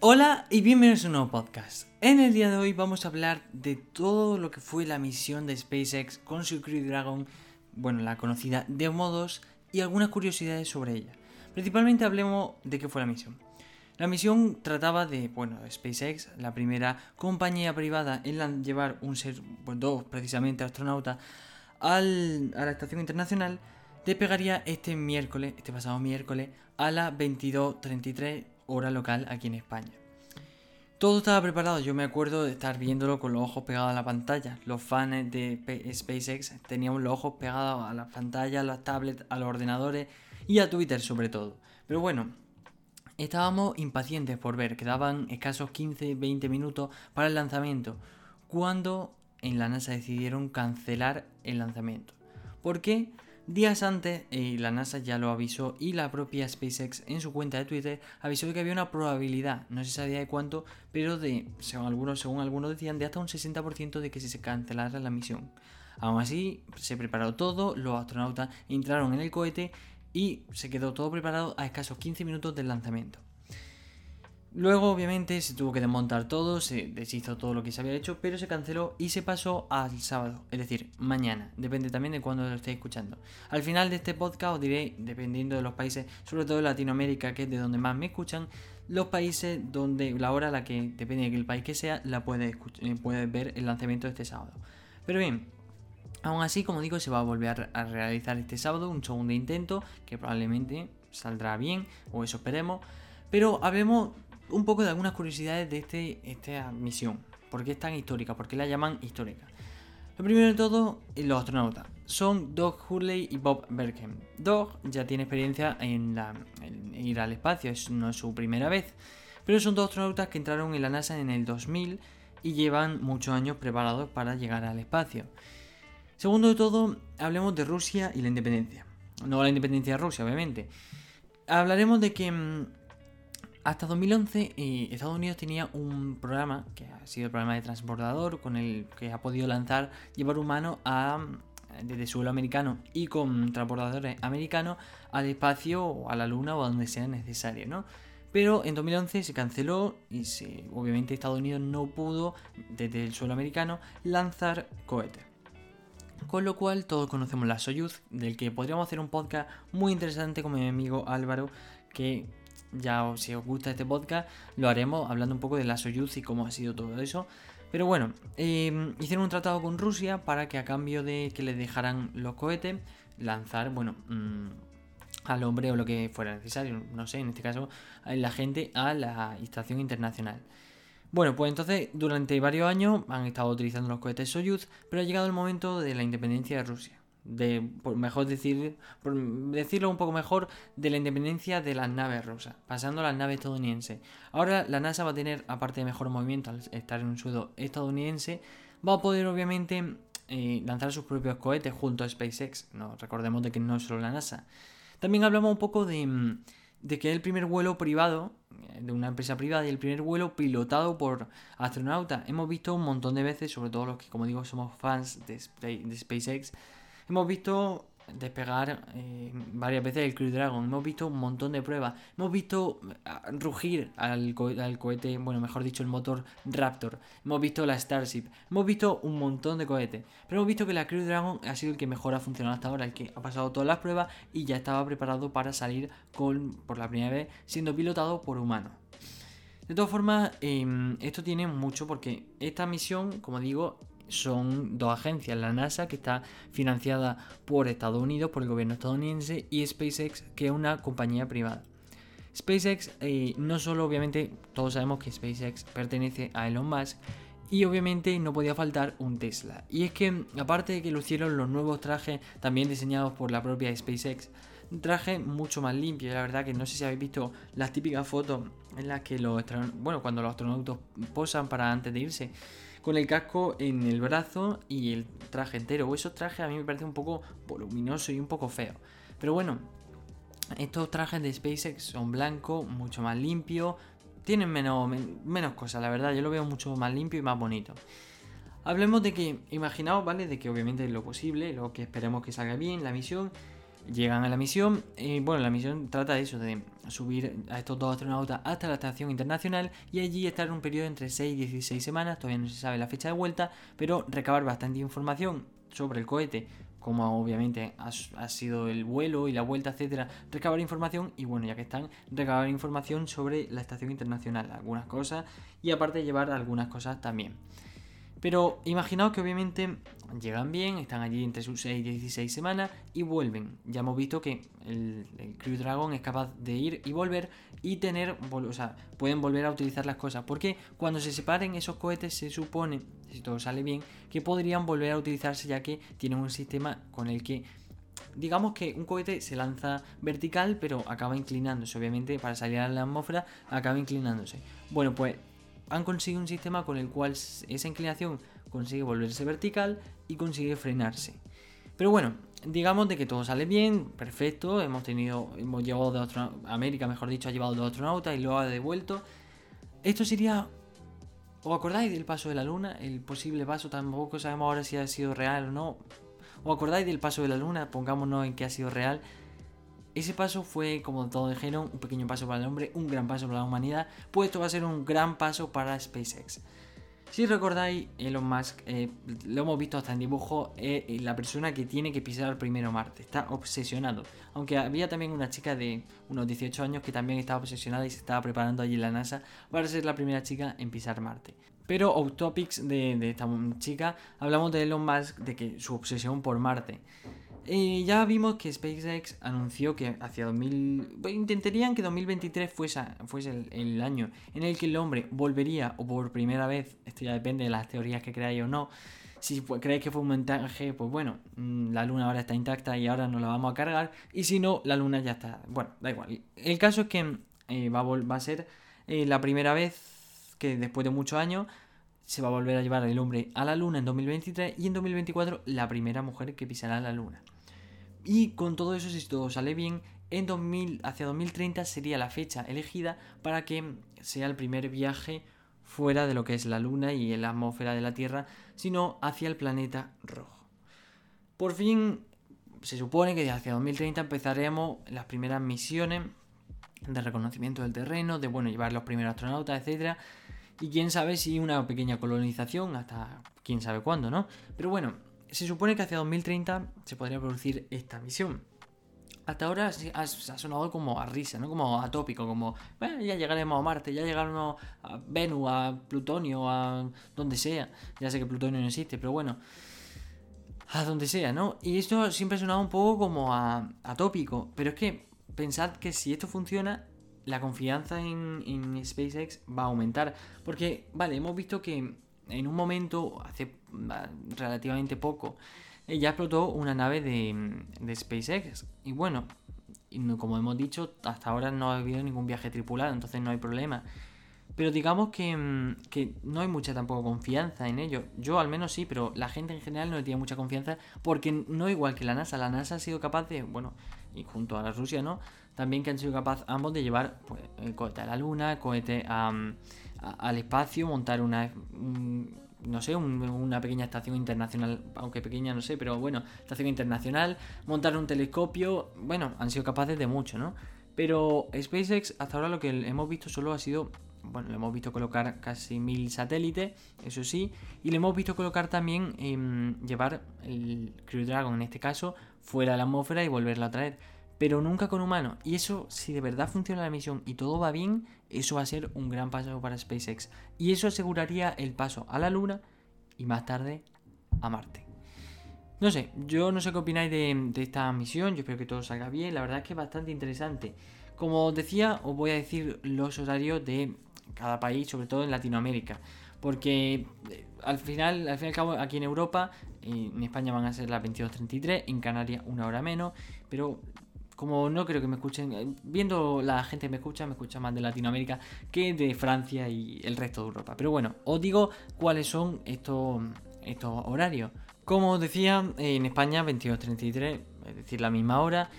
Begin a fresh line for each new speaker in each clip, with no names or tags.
Hola y bienvenidos a un nuevo podcast. En el día de hoy vamos a hablar de todo lo que fue la misión de SpaceX con su Crew Dragon, bueno, la conocida de modos y algunas curiosidades sobre ella. Principalmente hablemos de qué fue la misión. La misión trataba de, bueno, SpaceX, la primera compañía privada en llevar un ser, pues dos precisamente astronautas, al, a la estación internacional, despegaría este miércoles, este pasado miércoles, a las 22.33 hora local aquí en España. Todo estaba preparado, yo me acuerdo de estar viéndolo con los ojos pegados a la pantalla. Los fans de SpaceX teníamos los ojos pegados a las pantallas, a las tablets, a los ordenadores y a Twitter sobre todo. Pero bueno, estábamos impacientes por ver, quedaban escasos 15-20 minutos para el lanzamiento, cuando en la NASA decidieron cancelar el lanzamiento. ¿Por qué? Días antes, y la NASA ya lo avisó y la propia SpaceX en su cuenta de Twitter avisó de que había una probabilidad, no se sabía de cuánto, pero de, según algunos, según algunos decían, de hasta un 60% de que se cancelara la misión. Aún así, se preparó todo, los astronautas entraron en el cohete y se quedó todo preparado a escasos 15 minutos del lanzamiento. Luego, obviamente, se tuvo que desmontar todo, se deshizo todo lo que se había hecho, pero se canceló y se pasó al sábado, es decir, mañana. Depende también de cuándo lo estéis escuchando. Al final de este podcast os diré, dependiendo de los países, sobre todo Latinoamérica, que es de donde más me escuchan, los países donde la hora a la que, depende del país que sea, la puedes, eh, puedes ver el lanzamiento de este sábado. Pero bien, aún así, como digo, se va a volver a realizar este sábado un segundo intento, que probablemente saldrá bien, o eso esperemos. Pero hablemos un poco de algunas curiosidades de este, esta misión. ¿Por qué es tan histórica? ¿Por qué la llaman histórica? Lo primero de todo, los astronautas. Son Doug Hurley y Bob Bergen. Doug ya tiene experiencia en, ir al espacio, es, no es su primera vez. Pero son dos astronautas que entraron en la NASA en el 2000 y llevan muchos años preparados para llegar al espacio. Segundo de todo, hablemos de Rusia y la independencia. No la independencia de Rusia, obviamente. Hablaremos de que mm, hasta 2011 eh, Estados Unidos tenía un programa, que ha sido el programa de transbordador, con el que ha podido lanzar, llevar humano a, desde suelo americano y con transbordadores americanos al espacio o a la luna o a donde sea necesario, ¿no? Pero en 2011 se canceló y obviamente Estados Unidos no pudo desde el suelo americano lanzar cohetes. Con lo cual todos conocemos la Soyuz, del que podríamos hacer un podcast muy interesante con mi amigo Álvaro, que ya si os gusta este podcast, lo haremos hablando un poco de la Soyuz y cómo ha sido todo eso. Pero bueno, em, hicieron un tratado con Rusia para que a cambio de que les dejaran los cohetes, lanzar, bueno, mm, al hombre o lo que fuera necesario, no sé, en este caso, la gente a la estación internacional. Bueno, pues entonces durante varios años han estado utilizando los cohetes Soyuz, pero ha llegado el momento de la independencia de Rusia de, por mejor decir, por decirlo un poco mejor, de la independencia de las naves rusas, pasando a las naves estadounidenses. Ahora la NASA va a tener, aparte de mejor movimiento al estar en un suelo estadounidense, va a poder obviamente eh, lanzar sus propios cohetes junto a SpaceX. No, recordemos de que no es solo la NASA. También hablamos un poco de, de que el primer vuelo privado eh, de una empresa privada y el primer vuelo pilotado por astronautas. Hemos visto un montón de veces, sobre todo los que, como digo, somos fans de SpaceX, Hemos visto despegar eh, varias veces el Crew Dragon, hemos visto un montón de pruebas, hemos visto ah, rugir al, cohete, bueno, mejor dicho, el motor Raptor, hemos visto la Starship, hemos visto un montón de cohetes, pero hemos visto que la Crew Dragon ha sido el que mejor ha funcionado hasta ahora, el que ha pasado todas las pruebas y ya estaba preparado para salir con, por la primera vez siendo pilotado por humanos. De todas formas, em, esto tiene mucho porque esta misión, como digo, son dos agencias, la NASA, que está financiada por Estados Unidos, por el gobierno estadounidense, y SpaceX, que es una compañía privada. SpaceX, eh, no solo obviamente, todos sabemos que SpaceX pertenece a Elon Musk, y obviamente no podía faltar un Tesla. Y es que, aparte de que lucieron los nuevos trajes, también diseñados por la propia SpaceX, un traje mucho más limpio. La verdad que no sé si habéis visto las típicas fotos en las que los bueno, cuando los astronautas posan para antes de irse con el casco en el brazo y el traje entero. O esos trajes a mí me parece un poco voluminoso y un poco feo. Pero bueno, estos trajes de SpaceX son blancos, mucho más limpios, tienen menos, menos cosas, la verdad. Yo lo veo mucho más limpio y más bonito. Hablemos de que, imaginaos, ¿vale? De que obviamente es lo posible, lo que esperemos que salga bien, la misión. Llegan a la misión, y bueno, la misión trata de eso, de subir a estos dos astronautas hasta la estación internacional y allí estar un periodo entre 6 y 16 semanas, todavía no se sabe la fecha de vuelta, pero recabar bastante información sobre el cohete, como obviamente ha, sido el vuelo y la vuelta, etcétera, recabar información y bueno, ya que están, recabar información sobre la estación internacional, algunas cosas y aparte llevar algunas cosas también. Pero imaginaos que obviamente llegan bien, están allí entre sus 6 y 16 semanas y vuelven. Ya hemos visto que el, Crew Dragon es capaz de ir y volver y tener, o sea, pueden volver a utilizar las cosas. Porque cuando se separen esos cohetes se supone, si todo sale bien, que podrían volver a utilizarse ya que tienen un sistema con el que digamos que un cohete se lanza vertical, pero acaba inclinándose. Obviamente, para salir a la atmósfera, acaba inclinándose. Bueno, pues han conseguido un sistema con el cual esa inclinación consigue volverse vertical y consigue frenarse. Pero bueno, digamos de que todo sale bien, perfecto, hemos tenido, hemos llevado de otro, América, mejor dicho, ha llevado de astronautas y lo ha devuelto. Esto sería, ¿os acordáis del paso de la Luna? El posible paso, tampoco sabemos ahora si ha sido real o no. ¿Os acordáis del paso de la Luna? Pongámonos en que ha sido real. Ese paso fue, como todos dijeron, un pequeño paso para el hombre, un gran paso para la humanidad, pues esto va a ser un gran paso para SpaceX. Si recordáis, Elon Musk, eh, lo hemos visto hasta en dibujo, es la persona que tiene que pisar primero Marte. Está obsesionado. Aunque había también una chica de unos 18 años que también estaba obsesionada y se estaba preparando allí en la NASA para ser la primera chica en pisar Marte. Pero off topics de, de esta chica, hablamos de Elon Musk, de que su obsesión por Marte. Eh, ya vimos que SpaceX anunció que hacia 2000... Intentarían que 2023 fuese, fuese el, año en el que el hombre volvería, o por primera vez, esto ya depende de las teorías que creáis o no, si creéis que fue un montaje, pues bueno, mm, la luna ahora está intacta y ahora no la vamos a cargar, y si no, la luna ya está... Bueno, da igual. El caso es que eh, va, a va, ser eh, la primera vez que después de muchos años se va a volver a llevar el hombre a la luna en 2023 y en 2024 la primera mujer que pisará la luna. Y con todo eso, si todo sale bien, en 2000, hacia 2030 sería la fecha elegida para que sea el primer viaje fuera de lo que es la Luna y la atmósfera de la Tierra, sino hacia el planeta rojo. Por fin, se supone que hacia 2030 empezaremos las primeras misiones de reconocimiento del terreno, de bueno, llevar los primeros astronautas, etc. Y quién sabe si una pequeña colonización, hasta quién sabe cuándo, ¿no? Pero bueno, se supone que hacia 2030 se podría producir esta misión. Hasta ahora ha, sonado como a risa, ¿no? Como a tópico, como ya llegaremos a Marte, ya llegaremos a Venus, a Plutonio, a donde sea. Ya sé que Plutonio no existe, pero bueno, a donde sea, ¿no? Y esto siempre ha sonado un poco como a, tópico, pero es que pensad que si esto funciona, la confianza en, en SpaceX va a aumentar. Porque, vale, hemos visto que en un momento, hace relativamente poco, eh, ya explotó una nave de, de SpaceX. Y bueno, como hemos dicho, hasta ahora no ha habido ningún viaje tripulado, entonces no hay problema. Pero digamos que, mm, que, no hay mucha tampoco confianza en ello. Yo al menos sí, pero la gente en general no tiene mucha confianza porque no igual que la NASA. La NASA ha sido capaz de, bueno, y junto a la Rusia, ¿no? También que han sido capaz ambos de llevar pues, el cohete a la Luna, cohete a, al espacio, montar una, no sé, una pequeña estación internacional, aunque pequeña, no sé, pero bueno, estación internacional, montar un telescopio, bueno, han sido capaces de mucho, ¿no? Pero SpaceX hasta ahora lo que hemos visto solo ha sido, bueno, le hemos visto colocar casi mil satélites, eso sí, y le hemos visto colocar también em, llevar el Crew Dragon en este caso fuera de la atmósfera y volverla a traer pero nunca con humanos. Y eso, si de verdad funciona la misión y todo va bien, eso va a ser un gran paso para SpaceX. Y eso aseguraría el paso a la Luna y más tarde a Marte. No sé, yo no sé qué opináis de, esta misión, yo espero que todo salga bien, la verdad es que es bastante interesante. Como os decía, os voy a decir los horarios de cada país, sobre todo en Latinoamérica. Porque eh, al final, al fin y al cabo, aquí en Europa, en España van a ser las 22.33, en Canarias una hora menos, pero como no creo que me escuchen, eh, viendo la gente que me escucha, me escucha más de Latinoamérica que de Francia y el resto de Europa. Pero bueno, os digo cuáles son estos, estos horarios. Como os decía, en España 22.33, es decir, la misma hora.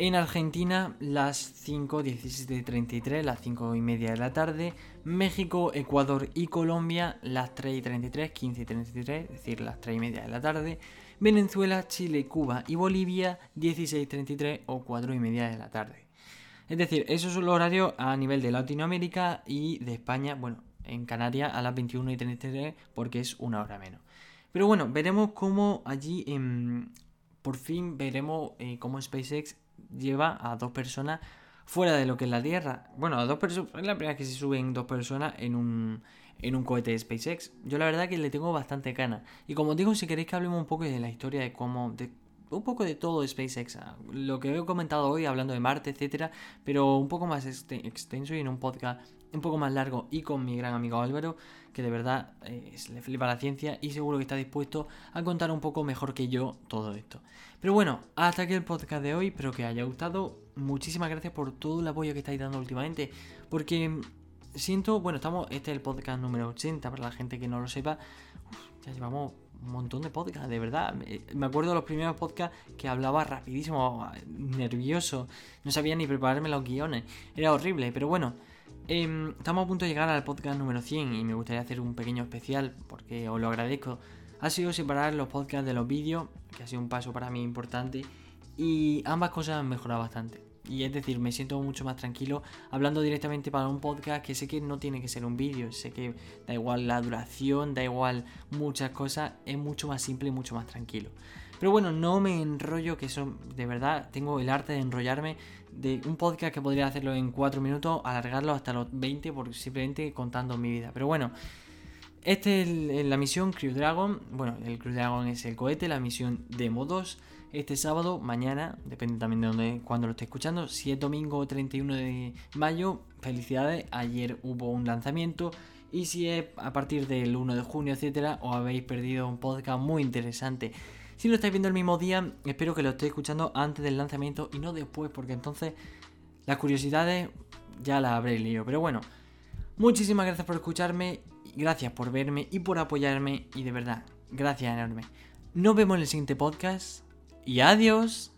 En Argentina las 5, 17.33, las 5 y media de la tarde. México, Ecuador y Colombia las 3 y 33, 15 y 33, es decir, las 3 y media de la tarde. Venezuela, Chile, Cuba y Bolivia 16.33 o 4 y media de la tarde. Es decir, esos son los horarios a nivel de Latinoamérica y de España, bueno, en Canarias a las 21 y 33 porque es una hora menos. Pero bueno, veremos cómo allí por fin veremos eh, cómo SpaceX lleva a dos personas fuera de lo que es la Tierra. Bueno, dos personas, es la primera vez que se suben dos personas en un, en un cohete de SpaceX. Yo la verdad que le tengo bastante gana. Y como digo, si queréis que hablemos un poco de la historia de cómo, de un poco de todo SpaceX, ah, lo que he comentado hoy hablando de Marte, etcétera, pero un poco más extenso y en un podcast un poco más largo y con mi gran amigo Álvaro, que de verdad eh, le flipa la ciencia y seguro que está dispuesto a contar un poco mejor que yo todo esto. Pero bueno, hasta aquí el podcast de hoy, espero que haya gustado. Muchísimas gracias por todo el apoyo que estáis dando últimamente, porque siento, bueno, estamos, este es el podcast número 80 para la gente que no lo sepa. ya llevamos un montón de podcasts, de verdad. Me acuerdo de los primeros podcasts que hablaba rapidísimo, nervioso, no sabía ni prepararme los guiones, era horrible, pero bueno. Em, estamos a punto de llegar al podcast número 100 y me gustaría hacer un pequeño especial porque os lo agradezco. Ha sido separar los podcasts de los vídeos, que ha sido un paso para mí importante, y ambas cosas han mejorado bastante. Y es decir, me siento mucho más tranquilo hablando directamente para un podcast que sé que no tiene que ser un vídeo, sé que da igual la duración, da igual muchas cosas, es mucho más simple y mucho más tranquilo. Pero bueno, no me enrollo, que eso de verdad tengo el arte de enrollarme de un podcast que podría hacerlo en 4 minutos, alargarlo hasta los 20 por simplemente contando mi vida. Pero bueno, esta es la misión Crew Dragon. Bueno, el Crew Dragon es el cohete, la misión Demo 2 este sábado, mañana, depende también de dónde, cuando lo esté escuchando, si es domingo 31 de mayo, felicidades, ayer hubo un lanzamiento y si es a partir del 1 de junio, etcétera, os habéis perdido un podcast muy interesante. Si lo estáis viendo el mismo día, espero que lo estéis escuchando antes del lanzamiento y no después, porque entonces las curiosidades ya las habré leído. Pero bueno, muchísimas gracias por escucharme, gracias por verme y por apoyarme y de verdad, gracias enorme. Nos vemos en el siguiente podcast y adiós.